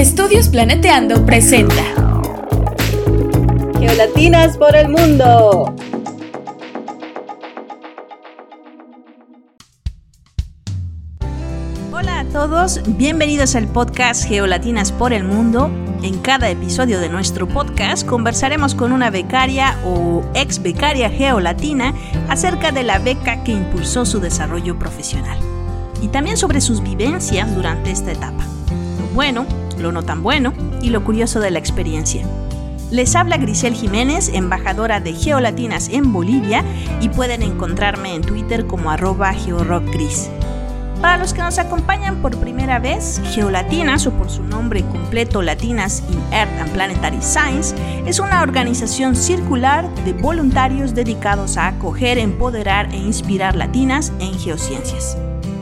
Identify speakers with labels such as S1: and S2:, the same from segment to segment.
S1: Estudios Planeteando presenta
S2: Geolatinas por el mundo.
S3: Hola a todos, bienvenidos al podcast Geolatinas por el mundo. En cada episodio de nuestro podcast conversaremos con una becaria o ex becaria geolatina acerca de la beca que impulsó su desarrollo profesional y también sobre sus vivencias durante esta etapa. Lo bueno, lo no tan bueno y lo curioso de la experiencia. Les habla Grisel Jiménez, embajadora de Geolatinas en Bolivia y pueden encontrarme en Twitter como arroba georockgris. Para los que nos acompañan por primera vez, Geolatinas, o por su nombre completo Latinas in Earth and Planetary Science, es una organización circular de voluntarios dedicados a acoger, empoderar e inspirar latinas en geociencias.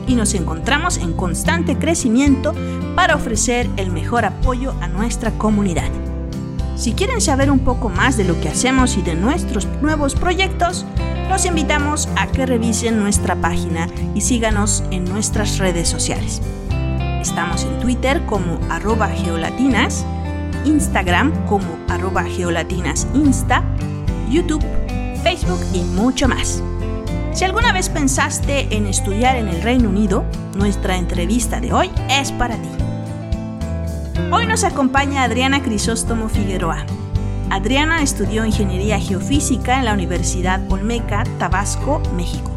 S3: Y nos encontramos en constante crecimiento para ofrecer el mejor apoyo a nuestra comunidad. Si quieren saber un poco más de lo que hacemos y de nuestros nuevos proyectos, los invitamos a que revisen nuestra página y síganos en nuestras redes sociales. Estamos en Twitter como arroba geolatinas, Instagram como arroba geolatinasinsta, YouTube, Facebook y mucho más. Si alguna vez pensaste en estudiar en el Reino Unido, nuestra entrevista de hoy es para ti. Hoy nos acompaña Adriana Crisóstomo Figueroa, Adriana estudió Ingeniería Geofísica en la Universidad Olmeca, Tabasco, México,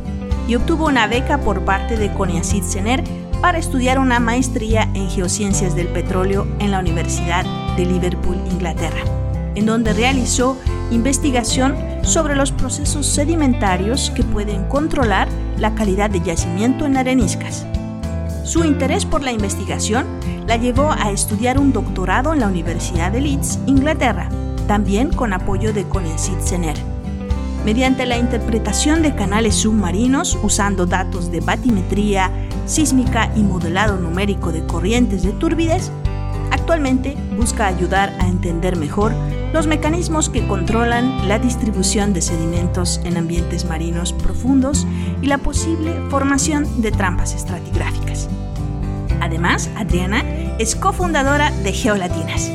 S3: y obtuvo una beca por parte de CONIACIT CENER para estudiar una maestría en Geociencias del Petróleo en la Universidad de Liverpool, Inglaterra, en donde realizó investigación sobre los procesos sedimentarios que pueden controlar la calidad de yacimiento en areniscas. Su interés por la investigación la llevó a estudiar un doctorado en la Universidad de Leeds, Inglaterra, también con apoyo de CONECIT CENER. Mediante la interpretación de canales submarinos usando datos de batimetría, sísmica y modelado numérico de corrientes de turbidez, actualmente busca ayudar a entender mejor los mecanismos que controlan la distribución de sedimentos en ambientes marinos profundos y la posible formación de trampas estratigráficas. Además, Adriana es cofundadora de Geolatinas.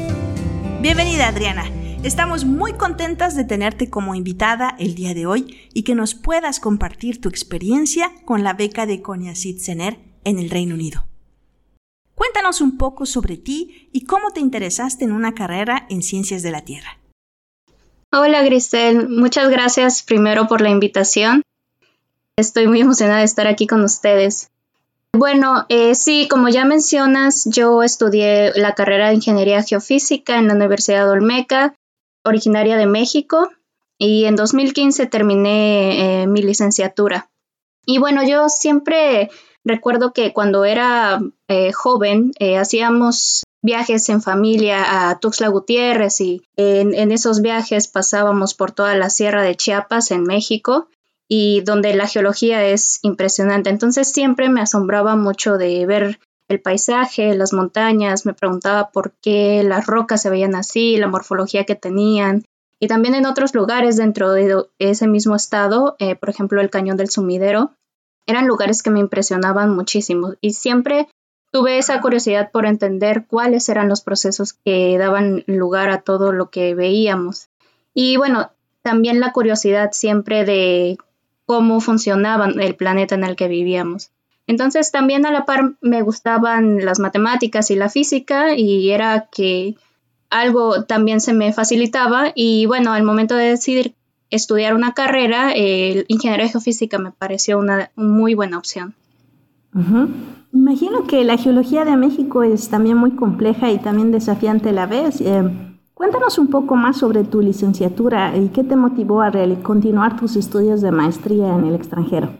S3: Bienvenida, Adriana. Estamos muy contentas de tenerte como invitada el día de hoy y que nos puedas compartir tu experiencia con la beca de CONIACIT CENER en el Reino Unido. Cuéntanos un poco sobre ti y cómo te interesaste en una carrera en ciencias de la Tierra.
S4: Hola Grisel, muchas gracias primero por la invitación. Estoy muy emocionada de estar aquí con ustedes. Bueno, eh, sí, como ya mencionas, yo estudié la carrera de Ingeniería Geofísica en la Universidad de Olmeca originaria de México y en 2015 terminé eh, mi licenciatura. Y bueno, yo siempre recuerdo que cuando era eh, joven eh, hacíamos viajes en familia a Tuxtla Gutiérrez y en, esos viajes pasábamos por toda la sierra de Chiapas en México y donde la geología es impresionante. Entonces siempre me asombraba mucho de ver el paisaje, las montañas, me preguntaba por qué las rocas se veían así, la morfología que tenían. Y también en otros lugares dentro de ese mismo estado, eh, por ejemplo el Cañón del Sumidero, eran lugares que me impresionaban muchísimo y siempre tuve esa curiosidad por entender cuáles eran los procesos que daban lugar a todo lo que veíamos. Y bueno, también la curiosidad siempre de cómo funcionaba el planeta en el que vivíamos. Entonces también a la par me gustaban las matemáticas y la física y era que algo también se me facilitaba y bueno, al momento de decidir estudiar una carrera, el ingeniería geofísica me pareció una muy buena opción.
S3: Imagino que la geología de México es también muy compleja y también desafiante a la vez. Eh, cuéntanos un poco más sobre tu licenciatura y qué te motivó a continuar tus estudios de maestría en el extranjero.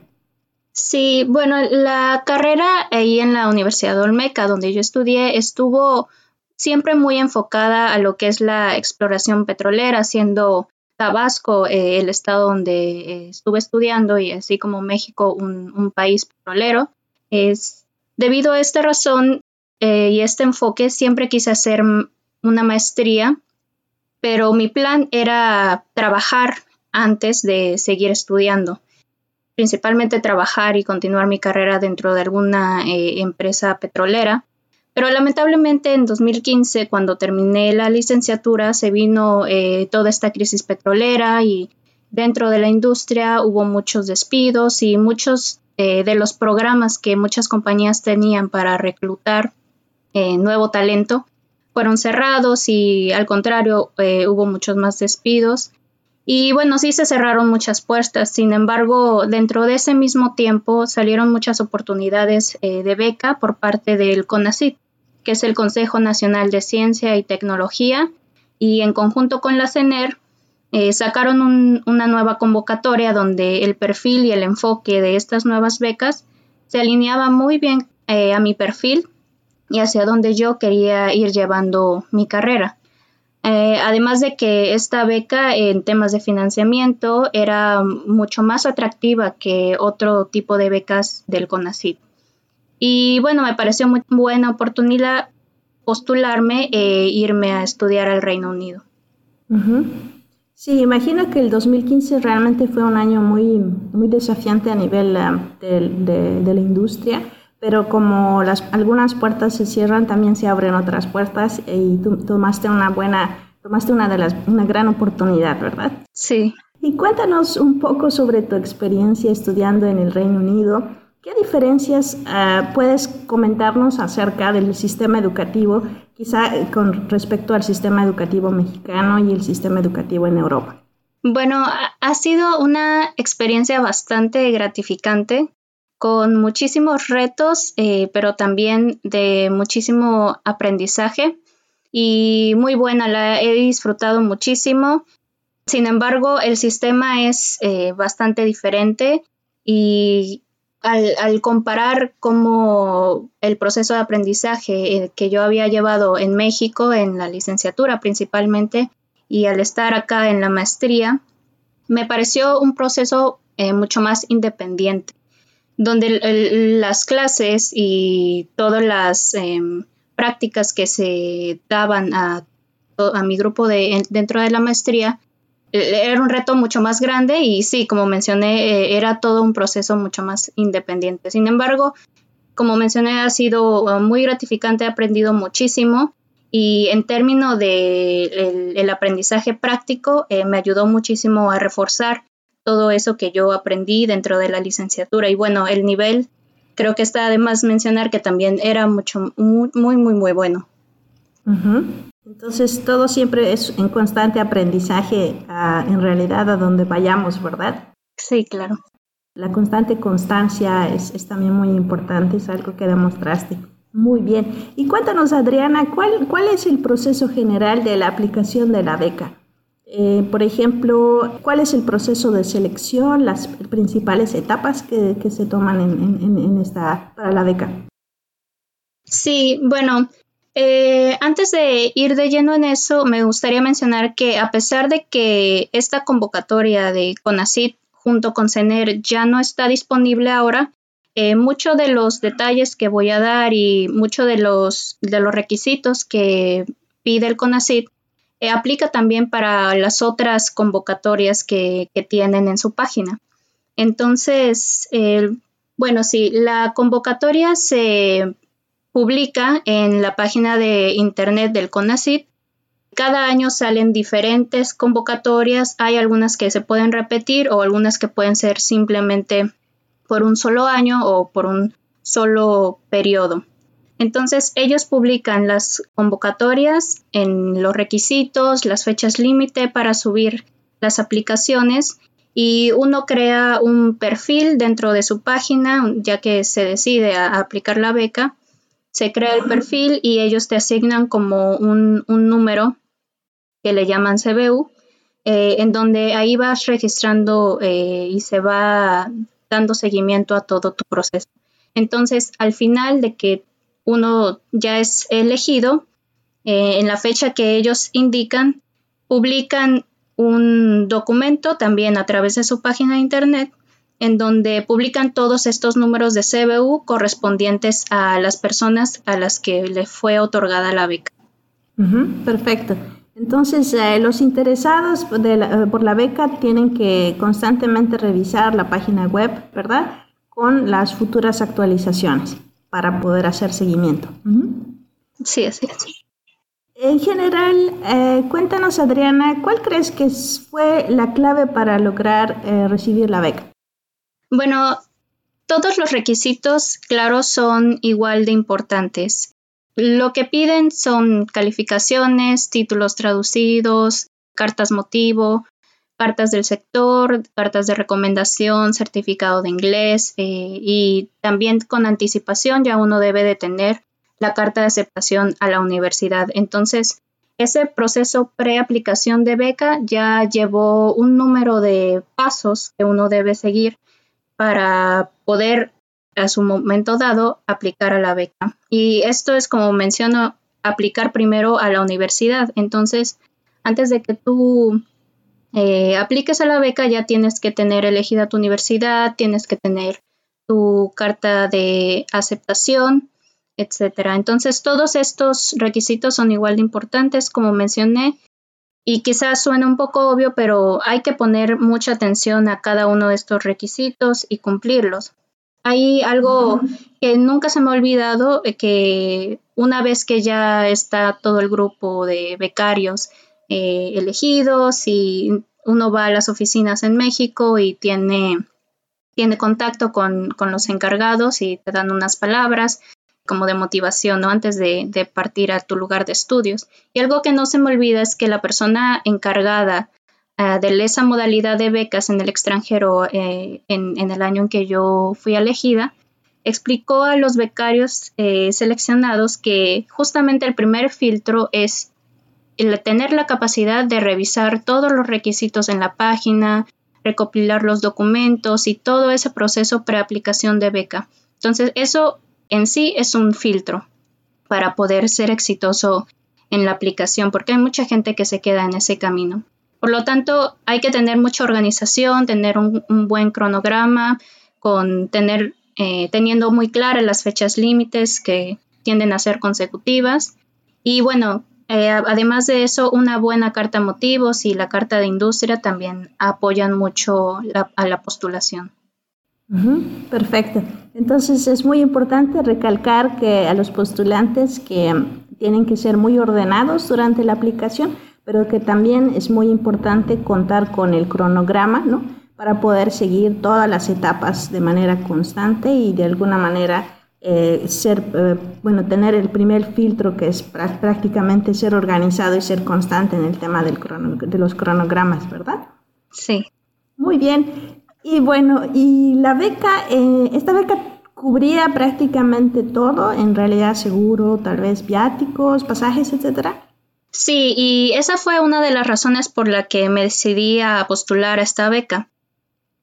S4: Sí, bueno, la carrera ahí en la Universidad de Olmeca, donde yo estudié, estuvo siempre muy enfocada a lo que es la exploración petrolera, siendo Tabasco eh, el estado donde eh, estuve estudiando y así como México un, país petrolero. Es, debido a esta razón eh, y este enfoque, siempre quise hacer una maestría, pero mi plan era trabajar antes de seguir estudiando principalmente trabajar y continuar mi carrera dentro de alguna empresa petrolera. Pero lamentablemente en 2015, cuando terminé la licenciatura, se vino eh, toda esta crisis petrolera y dentro de la industria hubo muchos despidos y muchos eh, de los programas que muchas compañías tenían para reclutar eh, nuevo talento fueron cerrados y al contrario hubo muchos más despidos. Y bueno, sí se cerraron muchas puertas, sin embargo, dentro de ese mismo tiempo salieron muchas oportunidades de beca por parte del CONACYT que es el Consejo Nacional de Ciencia y Tecnología, y en conjunto con la CENER eh, sacaron una nueva convocatoria donde el perfil y el enfoque de estas nuevas becas se alineaba muy bien eh, a mi perfil y hacia donde yo quería ir llevando mi carrera. Eh, además de que esta beca en temas de financiamiento era mucho más atractiva que otro tipo de becas del CONACYT. Y bueno, me pareció muy buena oportunidad postularme e irme a estudiar al Reino Unido.
S3: Sí, imagino que el 2015 realmente fue un año muy, muy desafiante a nivel ah, de, la industria, pero como las, algunas puertas se cierran, también se abren otras puertas y tú tomaste una buena, tomaste una de las, una gran oportunidad, ¿verdad?
S4: Sí.
S3: Y cuéntanos un poco sobre tu experiencia estudiando en el Reino Unido. ¿Qué diferencias ah, puedes comentarnos acerca del sistema educativo, quizá eh, con respecto al sistema educativo mexicano y el sistema educativo en Europa?
S4: Bueno, ha sido una experiencia bastante gratificante, con muchísimos retos, eh, pero también de muchísimo aprendizaje y muy buena, la he disfrutado muchísimo. Sin embargo, el sistema es eh, bastante diferente y al, comparar cómo el proceso de aprendizaje eh, que yo había llevado en México, en la licenciatura principalmente, y al estar acá en la maestría, me pareció un proceso eh, mucho más independiente, donde las clases y todas las em, prácticas que se daban a, a mi grupo de, dentro de la maestría era un reto mucho más grande y sí, como mencioné, eh, era todo un proceso mucho más independiente. Sin embargo, como mencioné, ha sido uh, muy gratificante, he aprendido muchísimo y en términos de el, aprendizaje práctico eh, me ayudó muchísimo a reforzar todo eso que yo aprendí dentro de la licenciatura y bueno, el nivel creo que está además mencionar que también era mucho muy muy muy, muy bueno.
S3: Entonces, todo siempre es en constante aprendizaje en realidad a donde vayamos, ¿verdad?
S4: Sí, claro.
S3: La constante constancia es, también muy importante, es algo que demostraste. Muy bien. Y cuéntanos, Adriana, ¿cuál, cuál es el proceso general de la aplicación de la beca? Eh, por ejemplo, ¿cuál es el proceso de selección, las principales etapas que, se toman en, esta, para la beca?
S4: Sí, bueno, eh, antes de ir de lleno en eso, me gustaría mencionar que a pesar de que esta convocatoria de CONACIT junto con CENER ya no está disponible ahora, eh, muchos de los detalles que voy a dar y muchos de los, de los requisitos que pide el CONACIT eh, aplica también para las otras convocatorias que, que tienen en su página. Entonces, bueno, sí, la convocatoria se publica en la página de internet del CONACYT. Cada año salen diferentes convocatorias, hay algunas que se pueden repetir o algunas que pueden ser simplemente por un solo año o por un solo periodo. Entonces ellos publican las convocatorias en los requisitos, las fechas límite para subir las aplicaciones y uno crea un perfil dentro de su página ya que se decide a aplicar la beca se crea el perfil y ellos te asignan como un, número que le llaman CBU, eh, en donde ahí vas registrando eh, y se va dando seguimiento a todo tu proceso. Entonces, al final de que uno ya es elegido, eh, en la fecha que ellos indican, publican un documento también a través de su página de internet en donde publican todos estos números de CBU correspondientes a las personas a las que le fue otorgada la beca.
S3: perfecto. Entonces, eh, los interesados eh, por la beca tienen que constantemente revisar la página web, ¿verdad? Con las futuras actualizaciones para poder hacer seguimiento.
S4: Sí, así es.
S3: En general, eh, cuéntanos Adriana, ¿cuál crees que fue la clave para lograr eh, recibir la beca?
S4: Bueno, todos los requisitos, claro, son igual de importantes. Lo que piden son calificaciones, títulos traducidos, cartas motivo, cartas del sector, cartas de recomendación, certificado de inglés eh, y también con anticipación ya uno debe de tener la carta de aceptación a la universidad. Entonces, ese proceso preaplicación de beca ya llevó un número de pasos que uno debe seguir para poder a su momento dado aplicar a la beca. Y esto es como menciono, aplicar primero a la universidad. Entonces, antes de que tú eh, apliques a la beca, ya tienes que tener elegida tu universidad, tienes que tener tu carta de aceptación, etcétera. Entonces, todos estos requisitos son igual de importantes, como mencioné, y quizás suene un poco obvio, pero hay que poner mucha atención a cada uno de estos requisitos y cumplirlos. Hay algo que nunca se me ha olvidado, eh, que una vez que ya está todo el grupo de becarios eh, elegidos y uno va a las oficinas en México y tiene, tiene contacto con, los encargados y te dan unas palabras como de motivación, ¿no? Antes de, partir a tu lugar de estudios. Y algo que no se me olvida es que la persona encargada uh, de esa modalidad de becas en el extranjero eh, en, el año en que yo fui elegida, explicó a los becarios eh, seleccionados que justamente el primer filtro es tener la capacidad de revisar todos los requisitos en la página, recopilar los documentos y todo ese proceso preaplicación de beca. Entonces, eso en sí es un filtro para poder ser exitoso en la aplicación, porque hay mucha gente que se queda en ese camino. Por lo tanto, hay que tener mucha organización, tener un, buen cronograma, con tener, eh, teniendo muy claras las fechas límites que tienden a ser consecutivas. Y bueno, eh, además de eso, una buena carta motivos y la carta de industria también apoyan mucho a la postulación.
S3: Perfecto. Entonces es muy importante recalcar que a los postulantes que tienen que ser muy ordenados durante la aplicación, pero que también es muy importante contar con el cronograma, ¿no? Para poder seguir todas las etapas de manera constante y de alguna manera eh, ser, eh, bueno, tener el primer filtro que es prácticamente ser organizado y ser constante en el tema del de los cronogramas, ¿verdad?
S4: Sí.
S3: Muy bien. Y bueno, y la beca, eh, esta beca cubría prácticamente todo, en realidad seguro, tal vez viáticos, pasajes, etcétera.
S4: Sí, y esa fue una de las razones por la que me decidí a postular a esta beca.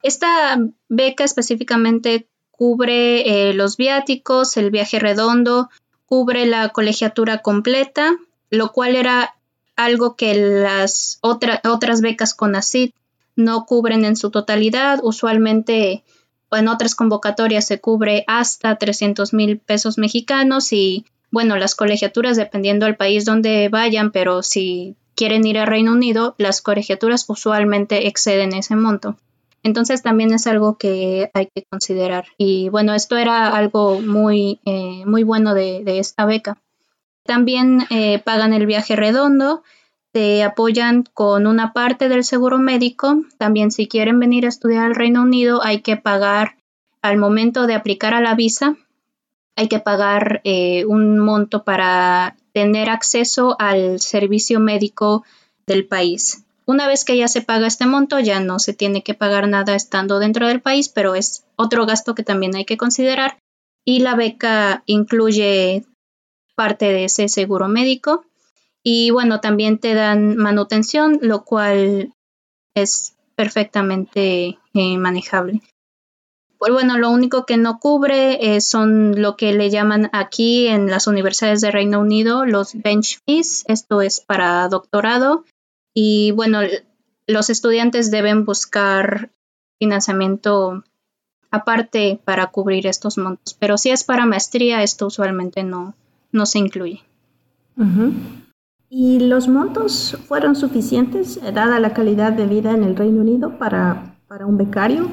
S4: Esta beca específicamente cubre eh, los viáticos, el viaje redondo, cubre la colegiatura completa, lo cual era algo que las otras becas con ACID no cubren en su totalidad. Usualmente en otras convocatorias se cubre hasta 300 mil pesos mexicanos y bueno, las colegiaturas dependiendo del país donde vayan, pero si quieren ir a Reino Unido, las colegiaturas usualmente exceden ese monto. Entonces también es algo que hay que considerar. Y bueno, esto era algo muy, eh, muy bueno de, esta beca. También eh, pagan el viaje redondo, te apoyan con una parte del seguro médico. También si quieren venir a estudiar al Reino Unido hay que pagar al momento de aplicar a la visa, hay que pagar eh, un monto para tener acceso al servicio médico del país. Una vez que ya se paga este monto, ya no se tiene que pagar nada estando dentro del país, pero es otro gasto que también hay que considerar. Y la beca incluye parte de ese seguro médico. Y bueno, también te dan manutención, lo cual es perfectamente eh, manejable. Pues bueno, lo único que no cubre eh, son lo que le llaman aquí en las universidades de Reino Unido los bench fees. Esto es para doctorado y bueno, los estudiantes deben buscar financiamiento aparte para cubrir estos montos, pero si es para maestría, esto usualmente no, no se incluye.
S3: ¿Y los montos fueron suficientes, dada la calidad de vida en el Reino Unido, para, para un becario?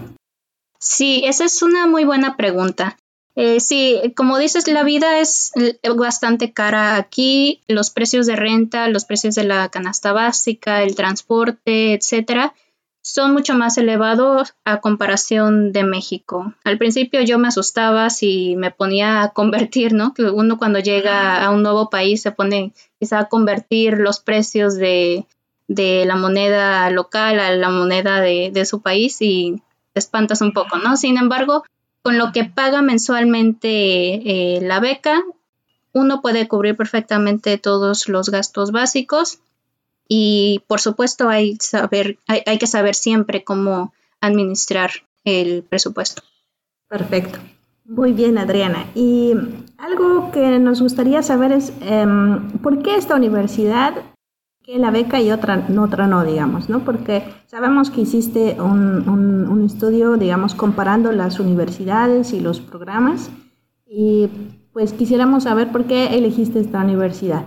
S4: Sí, esa es una muy buena pregunta. Eh, sí, como dices, la vida es bastante cara aquí. Los precios de renta, los precios de la canasta básica, el transporte, etcétera, son mucho más elevados a comparación de México. Al principio yo me asustaba si me ponía a convertir, ¿no? Que uno cuando llega a un nuevo país se pone quizá a convertir los precios de, la moneda local a la moneda de, su país y te espantas un poco, ¿no? Sin embargo, con lo que paga mensualmente eh, la beca, uno puede cubrir perfectamente todos los gastos básicos y por supuesto hay, saber, hay, que saber siempre cómo administrar el presupuesto.
S3: Perfecto. Muy bien, Adriana. Y algo que nos gustaría saber es em, por qué esta universidad que la beca y otra, otra no, digamos, ¿no? Porque sabemos que hiciste un, un estudio, digamos, comparando las universidades y los programas y pues quisiéramos saber por qué elegiste esta universidad.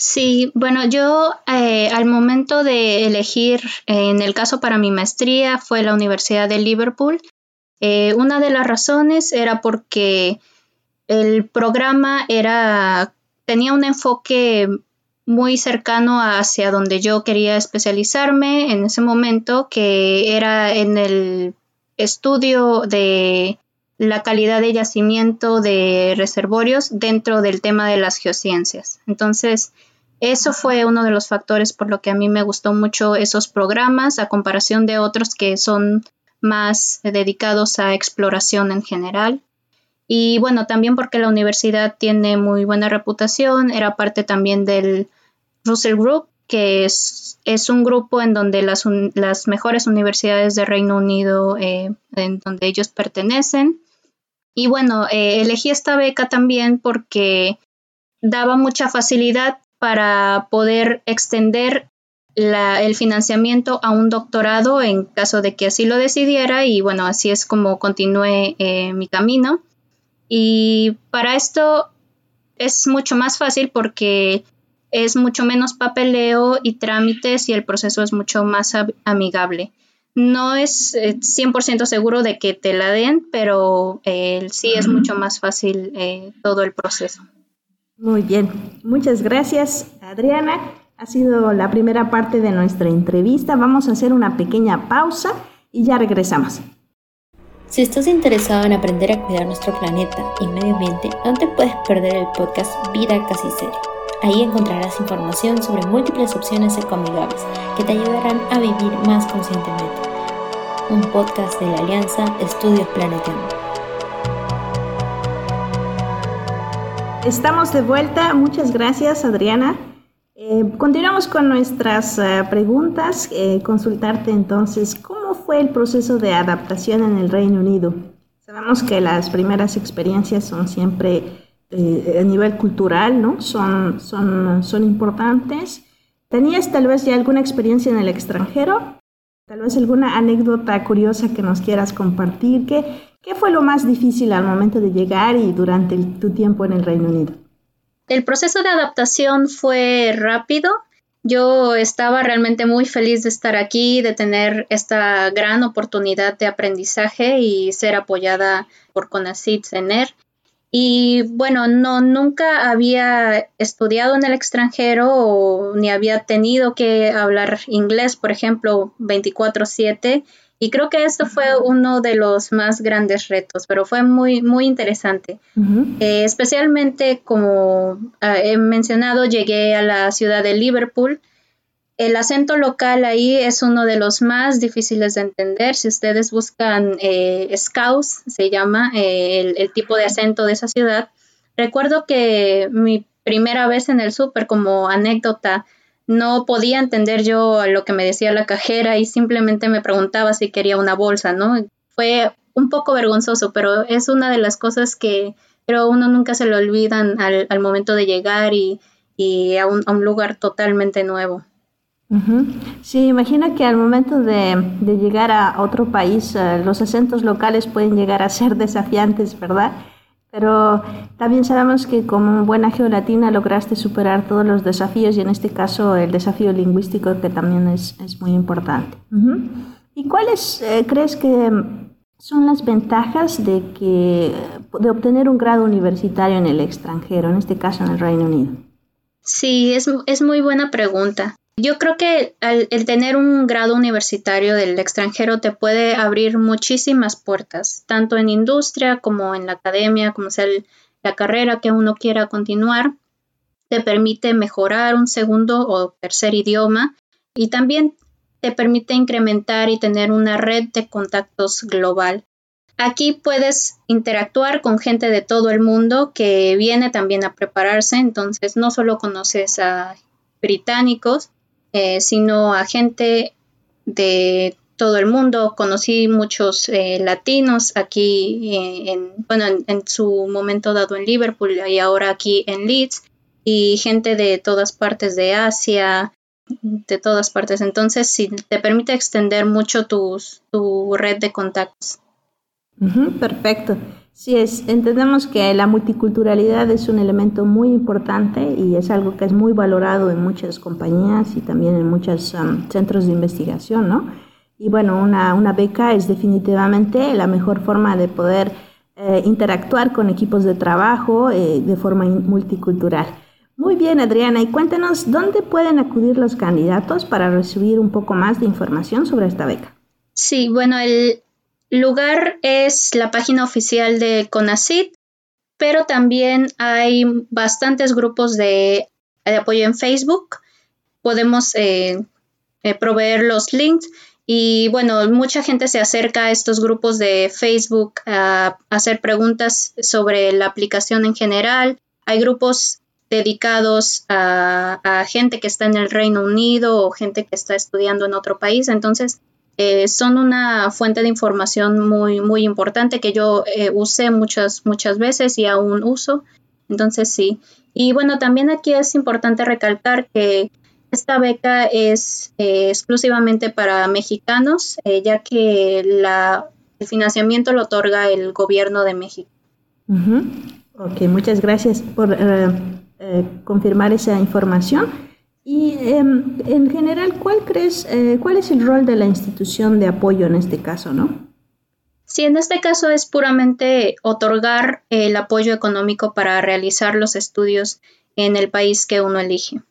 S4: Sí, bueno, yo eh, al momento de elegir, en el caso para mi maestría, fue la Universidad de Liverpool. Eh, una de las razones era porque el programa era, tenía un enfoque muy cercano hacia donde yo quería especializarme en ese momento, que era en el estudio de la calidad de yacimiento de reservorios dentro del tema de las geociencias. Entonces, eso fue uno de los factores por lo que a mí me gustó mucho esos programas a comparación de otros que son más dedicados a exploración en general. Y bueno, también porque la universidad tiene muy buena reputación, era parte también del Russell Group, que es, es un grupo en donde las, las, mejores universidades de Reino Unido, eh, en donde ellos pertenecen. Y bueno, eh, elegí esta beca también porque daba mucha facilidad para poder extender el financiamiento a un doctorado en caso de que así lo decidiera y bueno, así es como continué eh, mi camino. Y para esto es mucho más fácil porque es mucho menos papeleo y trámites y el proceso es mucho más amigable. No es 100% eh, seguro de que te la den, pero eh, sí es mucho más fácil todo el proceso.
S3: Muy bien, muchas gracias Adriana. Ha sido la primera parte de nuestra entrevista. Vamos a hacer una pequeña pausa y ya regresamos.
S5: Si estás interesado en aprender a cuidar nuestro planeta y medio ambiente, no te puedes perder el podcast Vida Casi Seria. Ahí encontrarás información sobre múltiples opciones ecoamigables que te ayudarán a vivir más conscientemente. Un podcast de la Alianza Estudios Planetarios.
S3: Estamos de vuelta. Muchas gracias, Adriana. Eh, continuamos con nuestras eh, preguntas. Eh, consultarte entonces, ¿cómo fue el proceso de adaptación en el Reino Unido? Sabemos que las primeras experiencias son siempre a nivel cultural, ¿no? Son, son, son importantes. ¿Tenías tal vez ya alguna experiencia en el extranjero? Tal vez alguna anécdota curiosa que nos quieras compartir. ¿Qué, ¿Qué fue lo más difícil al momento de llegar y durante tu tiempo en el Reino Unido?
S4: El proceso de adaptación fue rápido. Yo estaba realmente muy feliz de estar aquí, de tener esta gran oportunidad de aprendizaje y ser apoyada por CONACYT CENER. Y bueno, no, nunca había estudiado en el extranjero ni había tenido que hablar inglés, por ejemplo, 24/7 y creo que esto fue uno de los más grandes retos, pero fue muy, muy interesante. Eh, especialmente como ah, he mencionado, llegué a la ciudad de Liverpool. El acento local ahí es uno de los más difíciles de entender. Si ustedes buscan eh, Scouse, se llama eh, el, tipo de acento de esa ciudad. Recuerdo que mi primera vez en el súper, como anécdota, no podía entender yo lo que me decía la cajera y simplemente me preguntaba si quería una bolsa, ¿no? Fue un poco vergonzoso, pero es una de las cosas que pero uno nunca se lo olvidan al, momento de llegar y, a, un, lugar totalmente nuevo.
S3: Sí, imagino que al momento de, llegar a otro país, eh, los acentos locales pueden llegar a ser desafiantes, ¿verdad? Pero también sabemos que como buena geolatina lograste superar todos los desafíos y en este caso el desafío lingüístico que también es, muy importante. ¿Y cuáles eh, crees que son las ventajas de que de obtener un grado universitario en el extranjero, en este caso en el Reino Unido?
S4: Sí, es, es muy buena pregunta. Yo creo que el tener un grado universitario del extranjero te puede abrir muchísimas puertas, tanto en industria como en la academia, como sea la carrera que uno quiera continuar. Te permite mejorar un segundo o tercer idioma y también te permite incrementar y tener una red de contactos global. Aquí puedes interactuar con gente de todo el mundo que viene también a prepararse, entonces no solo conoces a británicos, eh, sino a gente de todo el mundo. Conocí muchos eh, latinos aquí, eh, en, bueno, en, su momento dado en Liverpool y ahora aquí en Leeds, y gente de todas partes de Asia, de todas partes. Entonces, sí, te permite extender mucho tus, tu red de contactos.
S3: perfecto. Sí, es, entendemos que la multiculturalidad es un elemento muy importante y es algo que es muy valorado en muchas compañías y también en muchos um, centros de investigación, ¿no? Y bueno, una, una, beca es definitivamente la mejor forma de poder eh, interactuar con equipos de trabajo eh, de forma multicultural. Muy bien, Adriana, y cuéntanos dónde pueden acudir los candidatos para recibir un poco más de información sobre esta beca.
S4: Sí, bueno, el lugar es la página oficial de CONACIT, pero también hay bastantes grupos de, apoyo en Facebook. Podemos eh, eh, proveer los links y bueno, mucha gente se acerca a estos grupos de Facebook a hacer preguntas sobre la aplicación en general. Hay grupos dedicados a, gente que está en el Reino Unido o gente que está estudiando en otro país. Entonces, eh, son una fuente de información muy, muy importante que yo eh, usé muchas, muchas veces y aún uso. Entonces, sí. Y bueno, también aquí es importante recalcar que esta beca es eh, exclusivamente para mexicanos, ya que la, el financiamiento lo otorga el gobierno de México.
S3: Ok, muchas gracias por eh, confirmar esa información. Y em, en general, ¿cuál crees, eh, cuál es el rol de la institución de apoyo en este caso, no?
S4: Sí, en este caso es puramente otorgar el apoyo económico para realizar los estudios en el país que uno elige.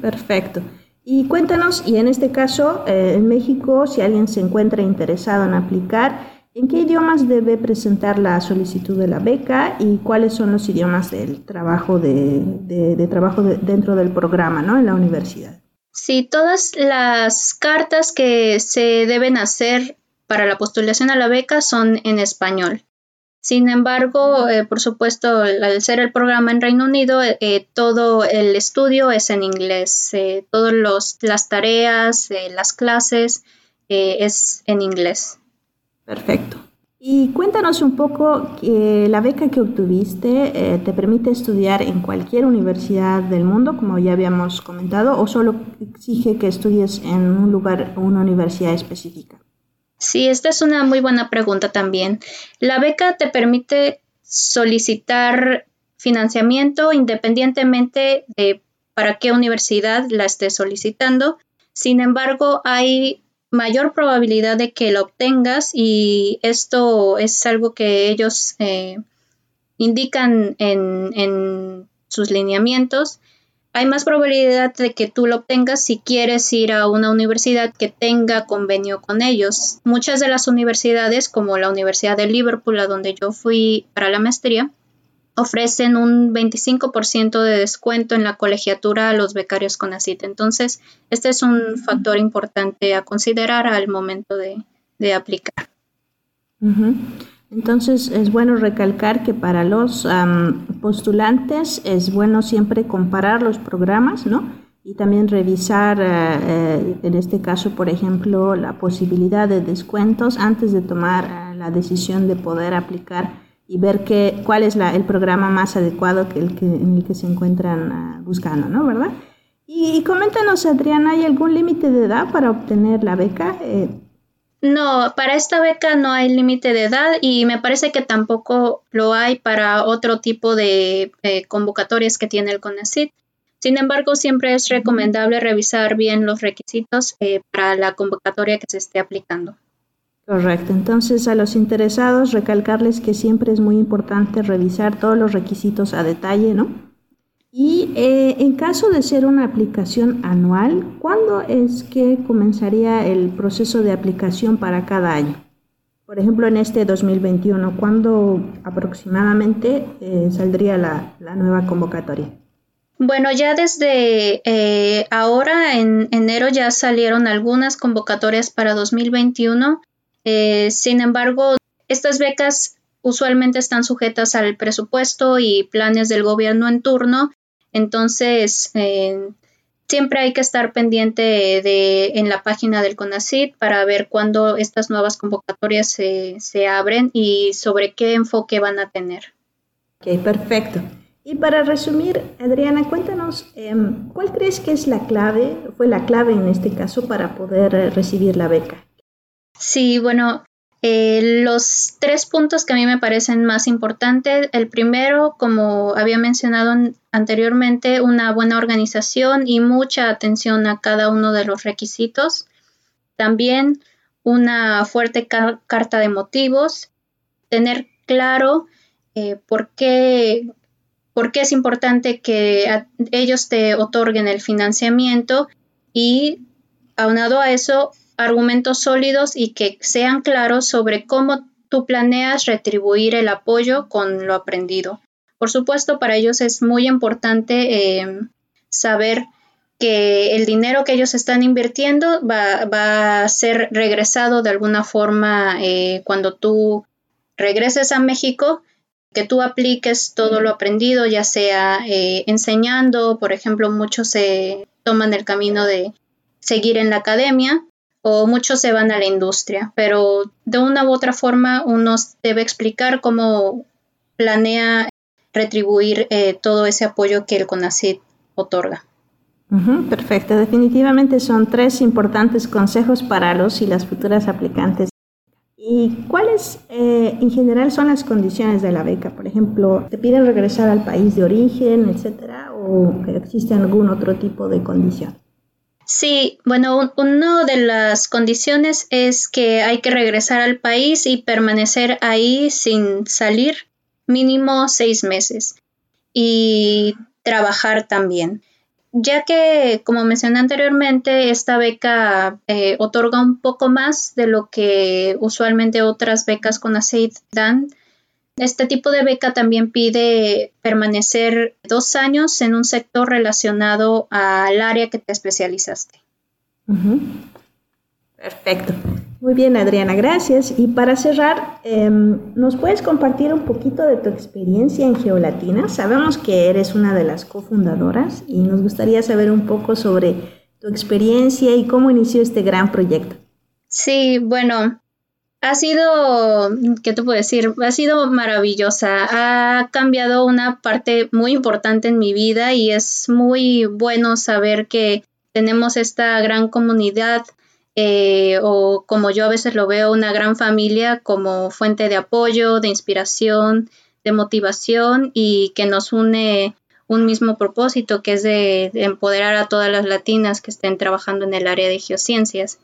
S3: perfecto. Y cuéntanos, y en este caso, eh, en México, si alguien se encuentra interesado en aplicar, ¿En qué idiomas debe presentar la solicitud de la beca y cuáles son los idiomas del trabajo, de, trabajo dentro del programa ¿no? en la universidad?
S4: Sí, todas las cartas que se deben hacer para la postulación a la beca son en español. Sin embargo, eh, por supuesto, al ser el programa en Reino Unido, eh, todo el estudio es en inglés. Eh, todas las tareas, las clases es en inglés.
S3: Perfecto. Y cuéntanos un poco que la beca que obtuviste eh, te permite estudiar en cualquier universidad del mundo, como ya habíamos comentado, o solo exige que estudies en un lugar o una universidad específica.
S4: Sí, esta es una muy buena pregunta también. La beca te permite solicitar financiamiento independientemente de para qué universidad la estés solicitando. Sin embargo, hay mayor probabilidad de que lo obtengas y esto es algo que ellos eh, indican en, sus lineamientos. Hay más probabilidad de que tú lo obtengas si quieres ir a una universidad que tenga convenio con ellos. Muchas de las universidades, como la Universidad de Liverpool, a donde yo fui para la maestría, ofrecen un 25% de descuento en la colegiatura a los becarios con ACIT. Entonces, este es un factor importante a considerar al momento de, aplicar.
S3: Entonces, es bueno recalcar que para los postulantes es bueno siempre comparar los programas, ¿no? Y también revisar, eh, eh, en este caso, por ejemplo, la posibilidad de descuentos antes de tomar eh, la decisión de poder aplicar y ver qué, cuál es la, el programa más adecuado que el que, en el que se encuentran ah, buscando, ¿no? ¿Verdad? Y, coméntanos, Adriana, ¿hay algún límite de edad para obtener la beca?
S4: Eh, no, para esta beca no hay límite de edad y me parece que tampoco lo hay para otro tipo de convocatorias que tiene el CONACYT. Sin embargo, siempre es recomendable revisar bien los requisitos eh, para la convocatoria que se esté aplicando.
S3: Correcto, entonces a los interesados recalcarles que siempre es muy importante revisar todos los requisitos a detalle, ¿no? Y eh, en caso de ser una aplicación anual, ¿cuándo es que comenzaría el proceso de aplicación para cada año? Por ejemplo, en este 2021, ¿cuándo aproximadamente eh, saldría la, nueva convocatoria?
S4: Bueno, ya desde eh, ahora, en enero, ya salieron algunas convocatorias para 2021. Sin embargo, estas becas usualmente están sujetas al presupuesto y planes del gobierno en turno entonces, eh, siempre hay que estar pendiente de, en la página del CONACID para ver cuándo estas nuevas convocatorias se, abren y sobre qué enfoque van a tener.
S3: Ok, perfecto. Y para resumir, Adriana, cuéntanos, em, ¿cuál crees que es la clave, fue la clave en este caso para poder eh, recibir la beca?
S4: Sí, bueno, eh, los tres puntos que a mí me parecen más importantes, el primero, como había mencionado anteriormente, una buena organización y mucha atención a cada uno de los requisitos. También una fuerte carta de motivos, tener claro eh, por, qué, por qué es importante que ellos te otorguen el financiamiento y aunado a eso, argumentos sólidos y que sean claros sobre cómo tú planeas retribuir el apoyo con lo aprendido. Por supuesto, para ellos es muy importante eh, saber que el dinero que ellos están invirtiendo va, a ser regresado de alguna forma eh, cuando tú regreses a México, que tú apliques todo lo aprendido, ya sea eh, enseñando, por ejemplo, muchos se toman el camino de seguir en la academia o muchos se van a la industria, pero de una u otra forma uno debe explicar cómo planea retribuir eh, todo ese apoyo que el CONACYT otorga.
S3: perfecto, definitivamente son tres importantes consejos para los y las futuras aplicantes. ¿Y cuáles eh, en general son las condiciones de la beca? Por ejemplo, ¿te piden regresar al país de origen, etcétera? ¿O existe algún otro tipo de condición?
S4: Sí, bueno, una de las condiciones es que hay que regresar al país y permanecer ahí sin salir mínimo seis meses y trabajar también. Ya que, como mencioné anteriormente, esta beca eh, otorga un poco más de lo que usualmente otras becas con ACEID dan, este tipo de beca también pide permanecer dos años en un sector relacionado al área que te especializaste.
S3: Perfecto. Muy bien, Adriana, gracias. Y para cerrar, em, ¿nos puedes compartir un poquito de tu experiencia en Geolatina? Sabemos que eres una de las cofundadoras y nos gustaría saber un poco sobre tu experiencia y cómo inició este gran proyecto.
S4: Sí, bueno, ha sido, ¿qué te puedo decir? Ha sido maravillosa. Ha cambiado una parte muy importante en mi vida y es muy bueno saber que tenemos esta gran comunidad eh, o como yo a veces lo veo, una gran familia como fuente de apoyo, de inspiración, de motivación y que nos une un mismo propósito que es de empoderar a todas las latinas que estén trabajando en el área de geociencias.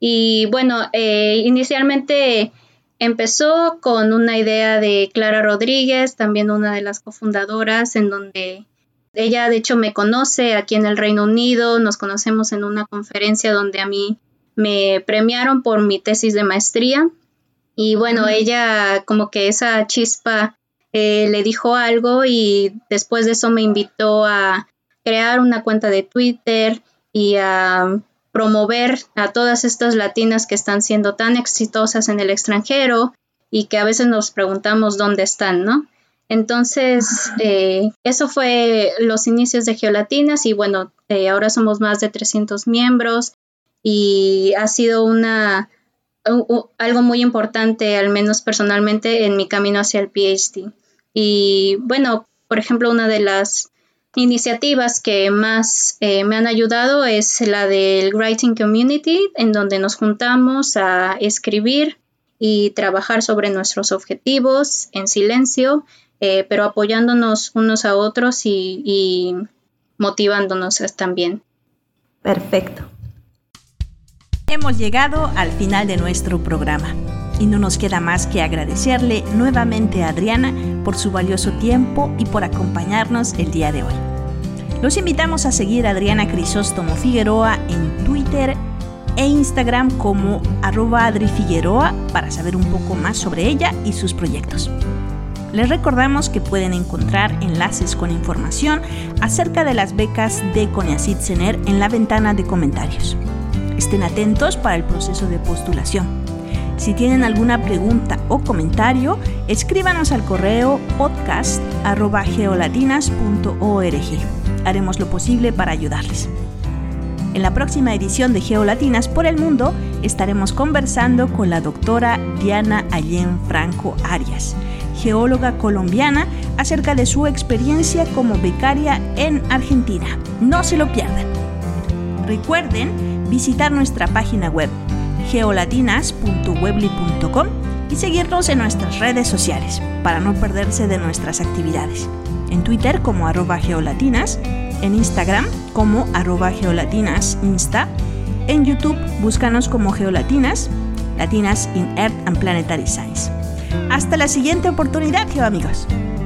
S4: Y bueno, eh, inicialmente empezó con una idea de Clara Rodríguez, también una de las cofundadoras, en donde ella de hecho me conoce aquí en el Reino Unido, nos conocemos en una conferencia donde a mí me premiaron por mi tesis de maestría. Y bueno, ella como que esa chispa eh, le dijo algo y después de eso me invitó a crear una cuenta de Twitter y a promover a todas estas latinas que están siendo tan exitosas en el extranjero y que a veces nos preguntamos dónde están, ¿no? Entonces, eh, eso fue los inicios de Geolatinas y bueno, eh, ahora somos más de 300 miembros y ha sido una, algo muy importante, al menos personalmente, en mi camino hacia el PhD. Y bueno, por ejemplo, una de las iniciativas que más eh, me han ayudado es la del Writing Community, en donde nos juntamos a escribir y trabajar sobre nuestros objetivos en silencio, eh, pero apoyándonos unos a otros y, y motivándonos también.
S3: Perfecto. Hemos llegado al final de nuestro programa y no nos queda más que agradecerle nuevamente a Adriana por su valioso tiempo y por acompañarnos el día de hoy. Los invitamos a seguir a Adriana Crisóstomo Figueroa en Twitter e Instagram como arroba Adri Figueroa para saber un poco más sobre ella y sus proyectos. Les recordamos que pueden encontrar enlaces con información acerca de las becas de Coniacit Cener en la ventana de comentarios. Estén atentos para el proceso de postulación. Si tienen alguna pregunta o comentario, escríbanos al correo podcast.geolatinas.org. Haremos lo posible para ayudarles. En la próxima edición de Geolatinas por el Mundo estaremos conversando con la doctora Diana Allen Franco Arias, geóloga colombiana, acerca de su experiencia como becaria en Argentina. No se lo pierdan. Recuerden visitar nuestra página web geolatinas.webly.com y seguirnos en nuestras redes sociales para no perderse de nuestras actividades. En Twitter como arroba geolatinas, en Instagram como arroba geolatinas insta, en YouTube búscanos como geolatinas, latinas in Earth and Planetary Science. Hasta la siguiente oportunidad, geoamigos. amigos.